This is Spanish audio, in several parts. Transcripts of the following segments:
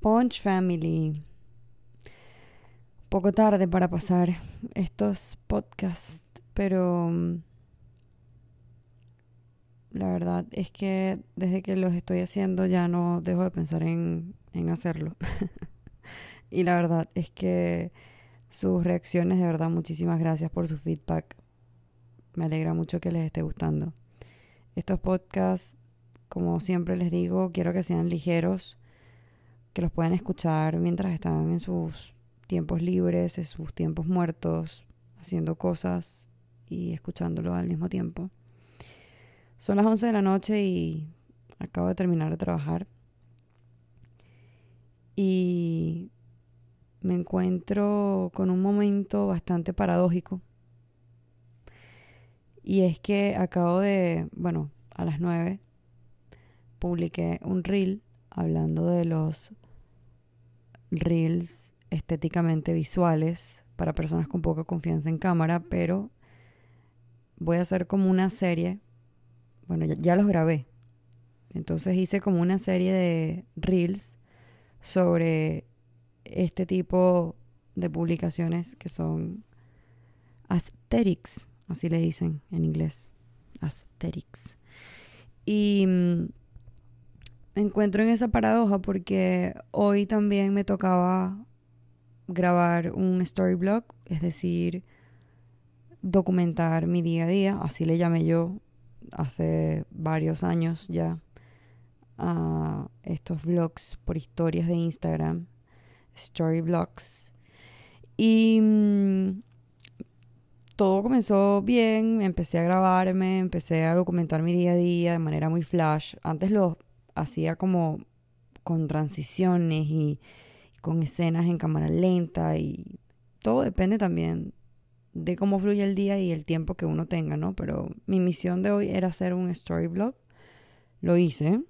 Punch Family. Poco tarde para pasar estos podcasts, pero mm, la verdad es que desde que los estoy haciendo ya no dejo de pensar en, en hacerlo. y la verdad es que sus reacciones, de verdad, muchísimas gracias por su feedback. Me alegra mucho que les esté gustando. Estos podcasts, como siempre les digo, quiero que sean ligeros, que los puedan escuchar mientras están en sus tiempos libres, en sus tiempos muertos, haciendo cosas y escuchándolo al mismo tiempo. Son las 11 de la noche y acabo de terminar de trabajar. Y me encuentro con un momento bastante paradójico. Y es que acabo de, bueno, a las 9, publiqué un reel hablando de los reels estéticamente visuales para personas con poca confianza en cámara, pero voy a hacer como una serie, bueno, ya, los grabé, entonces hice como una serie de reels sobre este tipo de publicaciones que son aesthetics, así le dicen en inglés, aesthetics. Y mm, encuentro en esa paradoja porque hoy también me tocaba grabar un storyblog, es decir, documentar mi día a día, así le llamé yo hace varios años ya a estos vlogs por historias de Instagram, storyblogs. Y mm, todo comenzó bien, empecé a grabarme, empecé a documentar mi día a día de manera muy flash. Antes lo hacía como con transiciones y con escenas en cámara lenta y todo depende también de cómo fluye el día y el tiempo que uno tenga, ¿no? Pero mi misión de hoy era hacer un story blog. Lo hice.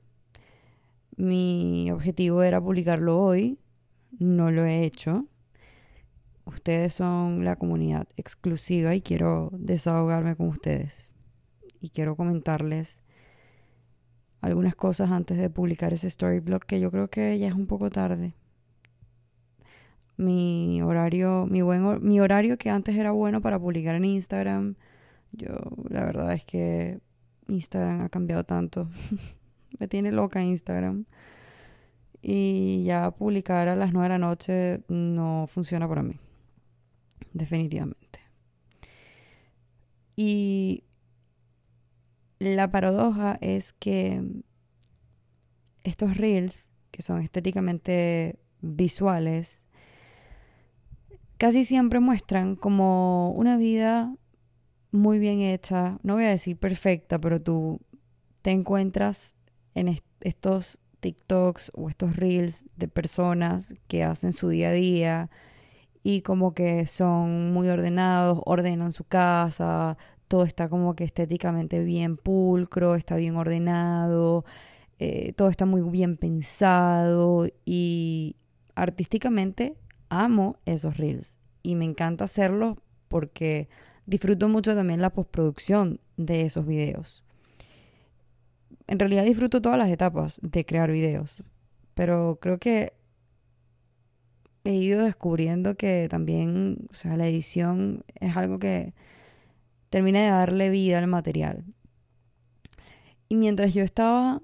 Mi objetivo era publicarlo hoy. No lo he hecho. Ustedes son la comunidad exclusiva y quiero desahogarme con ustedes. Y quiero comentarles algunas cosas antes de publicar ese story blog que yo creo que ya es un poco tarde mi horario, mi buen mi horario que antes era bueno para publicar en Instagram. Yo la verdad es que Instagram ha cambiado tanto. Me tiene loca Instagram. Y ya publicar a las 9 de la noche no funciona para mí. Definitivamente. Y la paradoja es que estos reels, que son estéticamente visuales, casi siempre muestran como una vida muy bien hecha, no voy a decir perfecta, pero tú te encuentras en estos TikToks o estos reels de personas que hacen su día a día y como que son muy ordenados, ordenan su casa, todo está como que estéticamente bien pulcro, está bien ordenado, eh, todo está muy bien pensado y artísticamente amo esos reels y me encanta hacerlos porque disfruto mucho también la postproducción de esos videos. En realidad disfruto todas las etapas de crear videos, pero creo que he ido descubriendo que también, o sea, la edición es algo que termina de darle vida al material. Y mientras yo estaba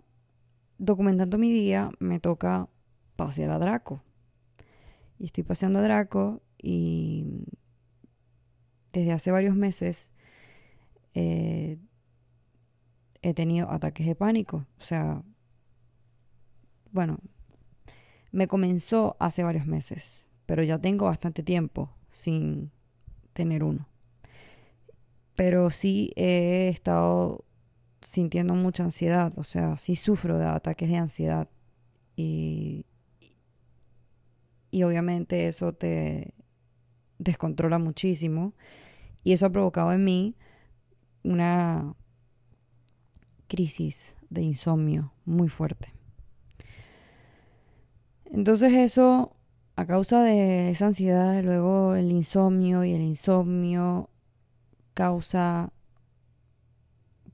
documentando mi día, me toca pasear a Draco. Y estoy paseando a Draco y desde hace varios meses eh, he tenido ataques de pánico. O sea, bueno, me comenzó hace varios meses, pero ya tengo bastante tiempo sin tener uno. Pero sí he estado sintiendo mucha ansiedad, o sea, sí sufro de ataques de ansiedad y y obviamente eso te descontrola muchísimo y eso ha provocado en mí una crisis de insomnio muy fuerte. Entonces eso, a causa de esa ansiedad, luego el insomnio y el insomnio causa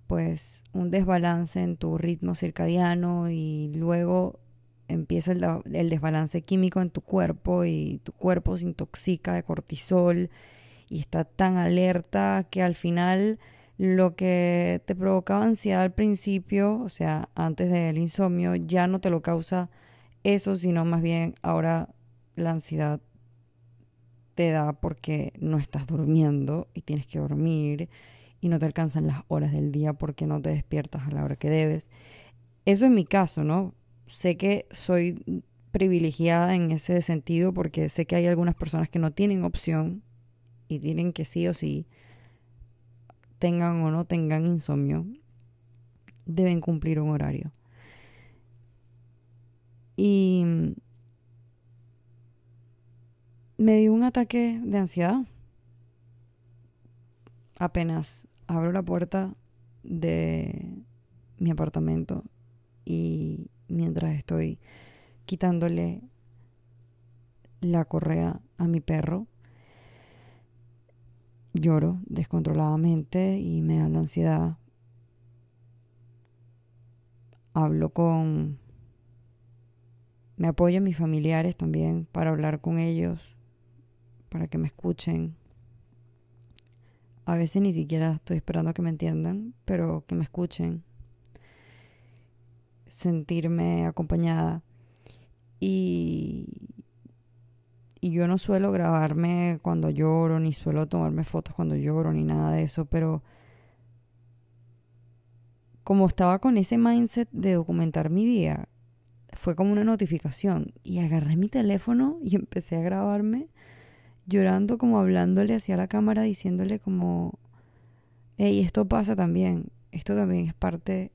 pues un desbalance en tu ritmo circadiano y luego empieza el, desbalance químico en tu cuerpo y tu cuerpo se intoxica de cortisol y está tan alerta que al final lo que te provocaba ansiedad al principio, o sea, antes del insomnio, ya no te lo causa eso, sino más bien ahora la ansiedad te da porque no estás durmiendo y tienes que dormir y no te alcanzan las horas del día porque no te despiertas a la hora que debes. Eso es mi caso, ¿no? Sé que soy privilegiada en ese sentido porque sé que hay algunas personas que no tienen opción y tienen que sí o sí, tengan o no tengan insomnio, deben cumplir un horario. Y me dio un ataque de ansiedad. Apenas abro la puerta de mi apartamento y mientras estoy quitándole la correa a mi perro, lloro descontroladamente y me da la ansiedad. Hablo con... Me apoyo a mis familiares también para hablar con ellos, para que me escuchen. A veces ni siquiera estoy esperando a que me entiendan, pero que me escuchen. Sentirme acompañada. Y, y yo no suelo grabarme cuando lloro, ni suelo tomarme fotos cuando lloro, ni nada de eso, pero como estaba con ese mindset de documentar mi día, fue como una notificación y agarré mi teléfono y empecé a grabarme llorando como hablándole hacia la cámara diciéndole como hey esto pasa también esto también es parte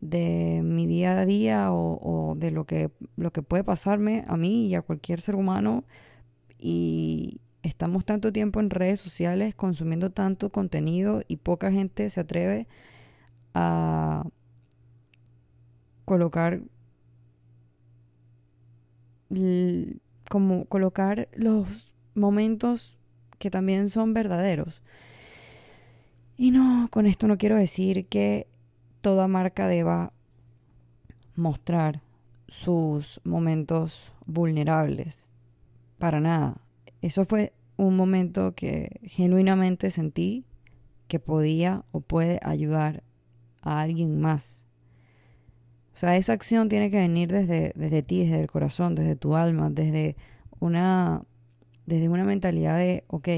de mi día a día o, de lo que, lo que puede pasarme a mí y a cualquier ser humano. Y estamos tanto tiempo en redes sociales consumiendo tanto contenido y poca gente se atreve a colocar como colocar los momentos que también son verdaderos. Y no, con esto no quiero decir que toda marca deba mostrar sus momentos vulnerables. Para nada. Eso fue un momento que genuinamente sentí que podía o puede ayudar a alguien más. O sea, esa acción tiene que venir desde, desde ti, desde el corazón, desde tu alma, desde una, desde una mentalidad de, ok,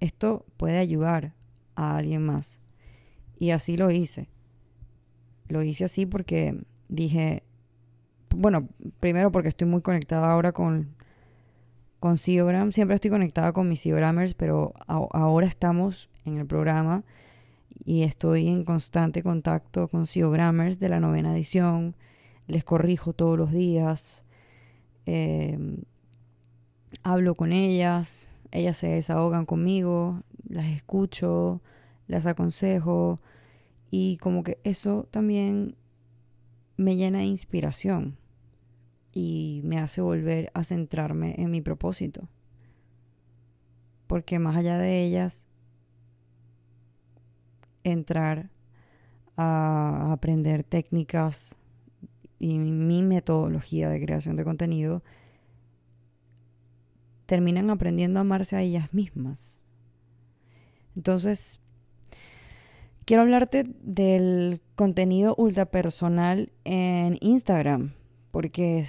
esto puede ayudar a alguien más. Y así lo hice. Lo hice así porque dije, bueno, primero porque estoy muy conectada ahora con, con Siogram. Siempre estoy conectada con mis Siogrammers, pero ahora estamos en el programa y estoy en constante contacto con Siogrammers de la novena edición. Les corrijo todos los días. Em, hablo con ellas. Ellas se desahogan conmigo. Las escucho. Las aconsejo. Y como que eso también me llena de inspiración y me hace volver a centrarme en mi propósito. Porque más allá de ellas, entrar a aprender técnicas y mi metodología de creación de contenido, terminan aprendiendo a amarse a ellas mismas. Entonces, Quiero hablarte del contenido ultra personal en Instagram, porque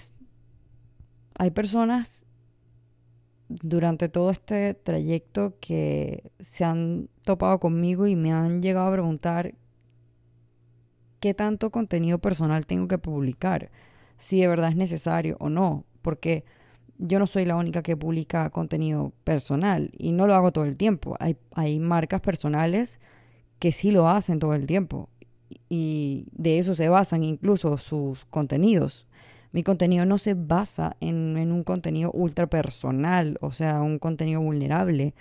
hay personas durante todo este trayecto que se han topado conmigo y me han llegado a preguntar qué tanto contenido personal tengo que publicar, si de verdad es necesario o no, porque yo no soy la única que publica contenido personal y no lo hago todo el tiempo. Hay, hay marcas personales que sí lo hacen todo el tiempo y de eso se basan incluso sus contenidos. Mi contenido no se basa en, un contenido ultra personal, o sea, un contenido vulnerable,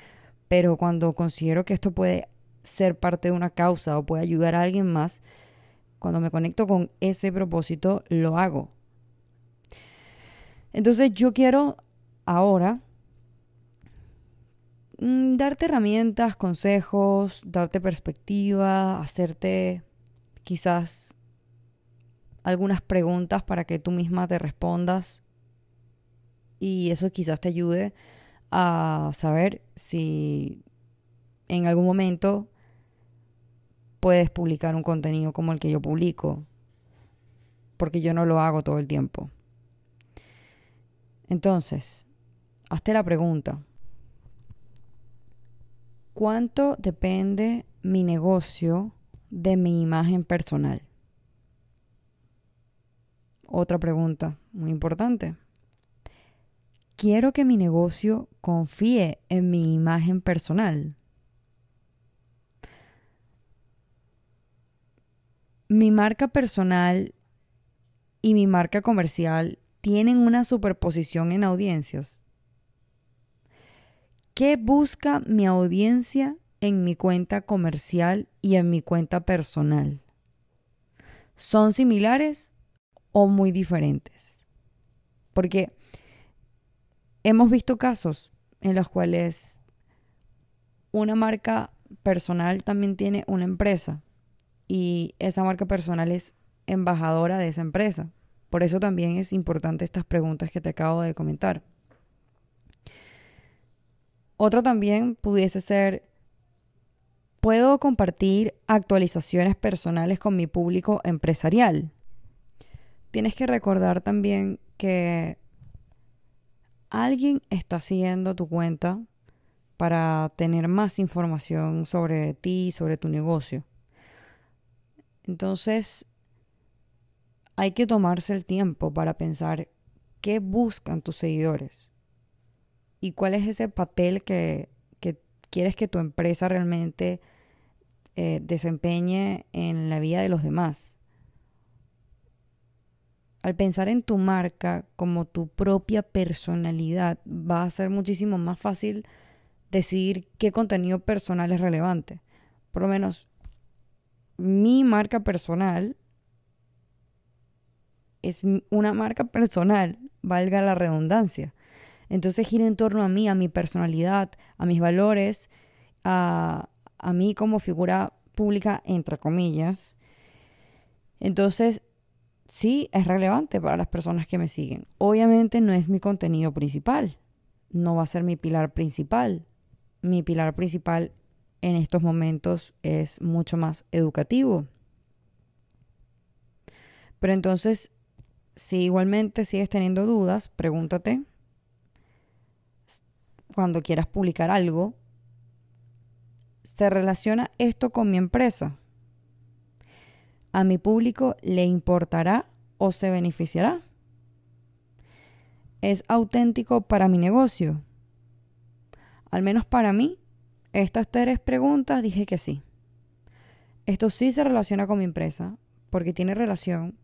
pero cuando considero que esto puede ser parte de una causa o puede ayudar a alguien más, cuando me conecto con ese propósito, lo hago. Entonces yo quiero ahora Mm, darte herramientas, consejos, darte perspectiva, hacerte quizás algunas preguntas para que tú misma te respondas y eso quizás te ayude a saber si en algún momento puedes publicar un contenido como el que yo publico, porque yo no lo hago todo el tiempo. Entonces, hazte la pregunta, ¿cuánto depende mi negocio de mi imagen personal? Otra pregunta muy importante. ¿Quiero que mi negocio confíe en mi imagen personal? Mi marca personal y mi marca comercial tienen una superposición en audiencias. ¿Qué busca mi audiencia en mi cuenta comercial y en mi cuenta personal? ¿Son similares o muy diferentes? Porque hemos visto casos en los cuales una marca personal también tiene una empresa y esa marca personal es embajadora de esa empresa. Por eso también es importante estas preguntas que te acabo de comentar. Otro también pudiese ser, ¿puedo compartir actualizaciones personales con mi público empresarial? Tienes que recordar también que alguien está siguiendo tu cuenta para tener más información sobre ti, sobre tu negocio. Entonces, hay que tomarse el tiempo para pensar qué buscan tus seguidores y cuál es ese papel que, quieres que tu empresa realmente eh, desempeñe en la vida de los demás. Al pensar en tu marca como tu propia personalidad, va a ser muchísimo más fácil decidir qué contenido personal es relevante. Por lo menos mi marca personal es una marca personal, valga la redundancia. Entonces gira en torno a mí, a mi personalidad, a mis valores, a, a mí como figura pública, entre comillas. Entonces, sí, es relevante para las personas que me siguen. Obviamente no es mi contenido principal, no va a ser mi pilar principal. Mi pilar principal en estos momentos es mucho más educativo. Pero entonces, si igualmente sigues teniendo dudas, pregúntate cuando quieras publicar algo, ¿se relaciona esto con mi empresa? ¿A mi público le importará o se beneficiará? ¿Es auténtico para mi negocio? Al menos para mí, estas tres preguntas dije que sí. Esto sí se relaciona con mi empresa porque tiene relación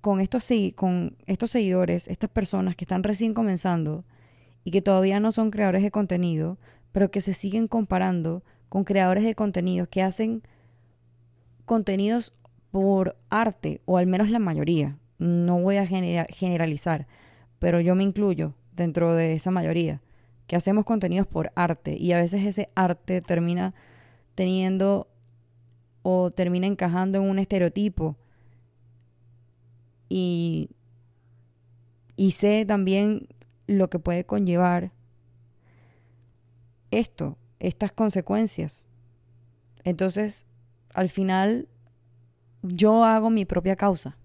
con estos, con estos seguidores, estas personas que están recién comenzando y que todavía no son creadores de contenido, pero que se siguen comparando con creadores de contenido que hacen contenidos por arte, o al menos la mayoría. No voy a generalizar, pero yo me incluyo dentro de esa mayoría, que hacemos contenidos por arte y a veces ese arte termina teniendo o termina encajando en un estereotipo. Y, y sé también lo que puede conllevar esto, estas consecuencias. Entonces, al final, yo hago mi propia causa.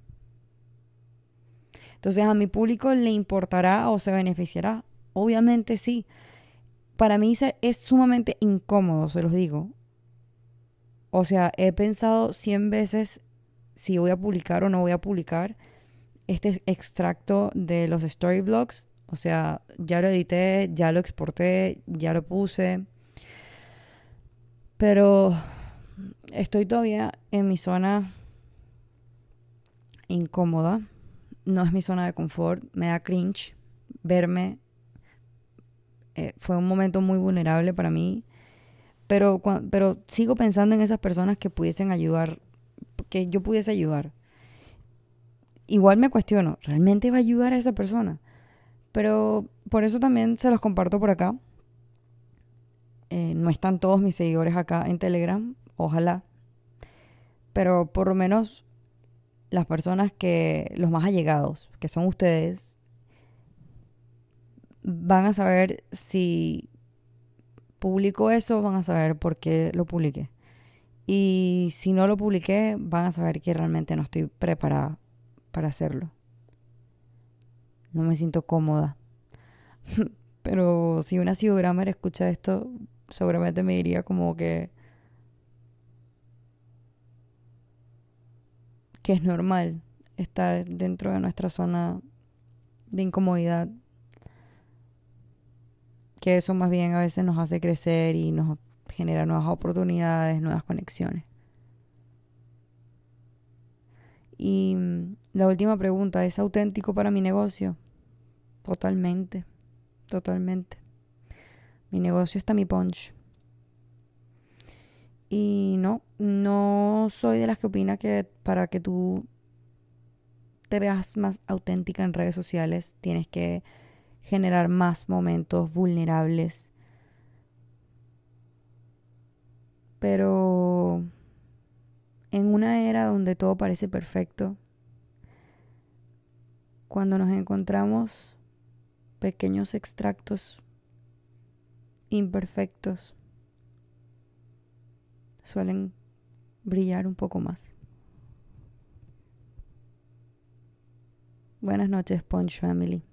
Entonces, ¿a mi público le importará o se beneficiará? Obviamente sí. Para mí es sumamente incómodo, se los digo. O sea, he pensado cien veces si voy a publicar o no voy a publicar este extracto de los storyblogs o sea, ya lo edité, ya lo exporté, ya lo puse. Pero estoy todavía en mi zona incómoda. No es mi zona de confort. Me da cringe verme. Eh, fue un momento muy vulnerable para mí. Pero, pero sigo pensando en esas personas que pudiesen ayudar, que yo pudiese ayudar. Igual me cuestiono, ¿realmente va a ayudar a esa persona? Pero por eso también se los comparto por acá. Eh, no están todos mis seguidores acá en Telegram, ojalá. Pero por lo menos las personas que, los más allegados, que son ustedes, van a saber si publico eso, van a saber por qué lo publiqué. Y si no lo publiqué, van a saber que realmente no estoy preparada para hacerlo. No me siento cómoda. Pero si una grammar escucha esto, seguramente me diría como que que es normal estar dentro de nuestra zona de incomodidad. Que eso más bien a veces nos hace crecer y nos genera nuevas oportunidades, nuevas conexiones. Y mm, la última pregunta, ¿es auténtico para mi negocio? Totalmente, totalmente. Mi negocio está mi punch. Y no, no soy de las que opina que para que tú te veas más auténtica en redes sociales tienes que generar más momentos vulnerables. Pero en una era donde todo parece perfecto, cuando nos encontramos pequeños extractos imperfectos, suelen brillar un poco más. Buenas noches, Punch Family.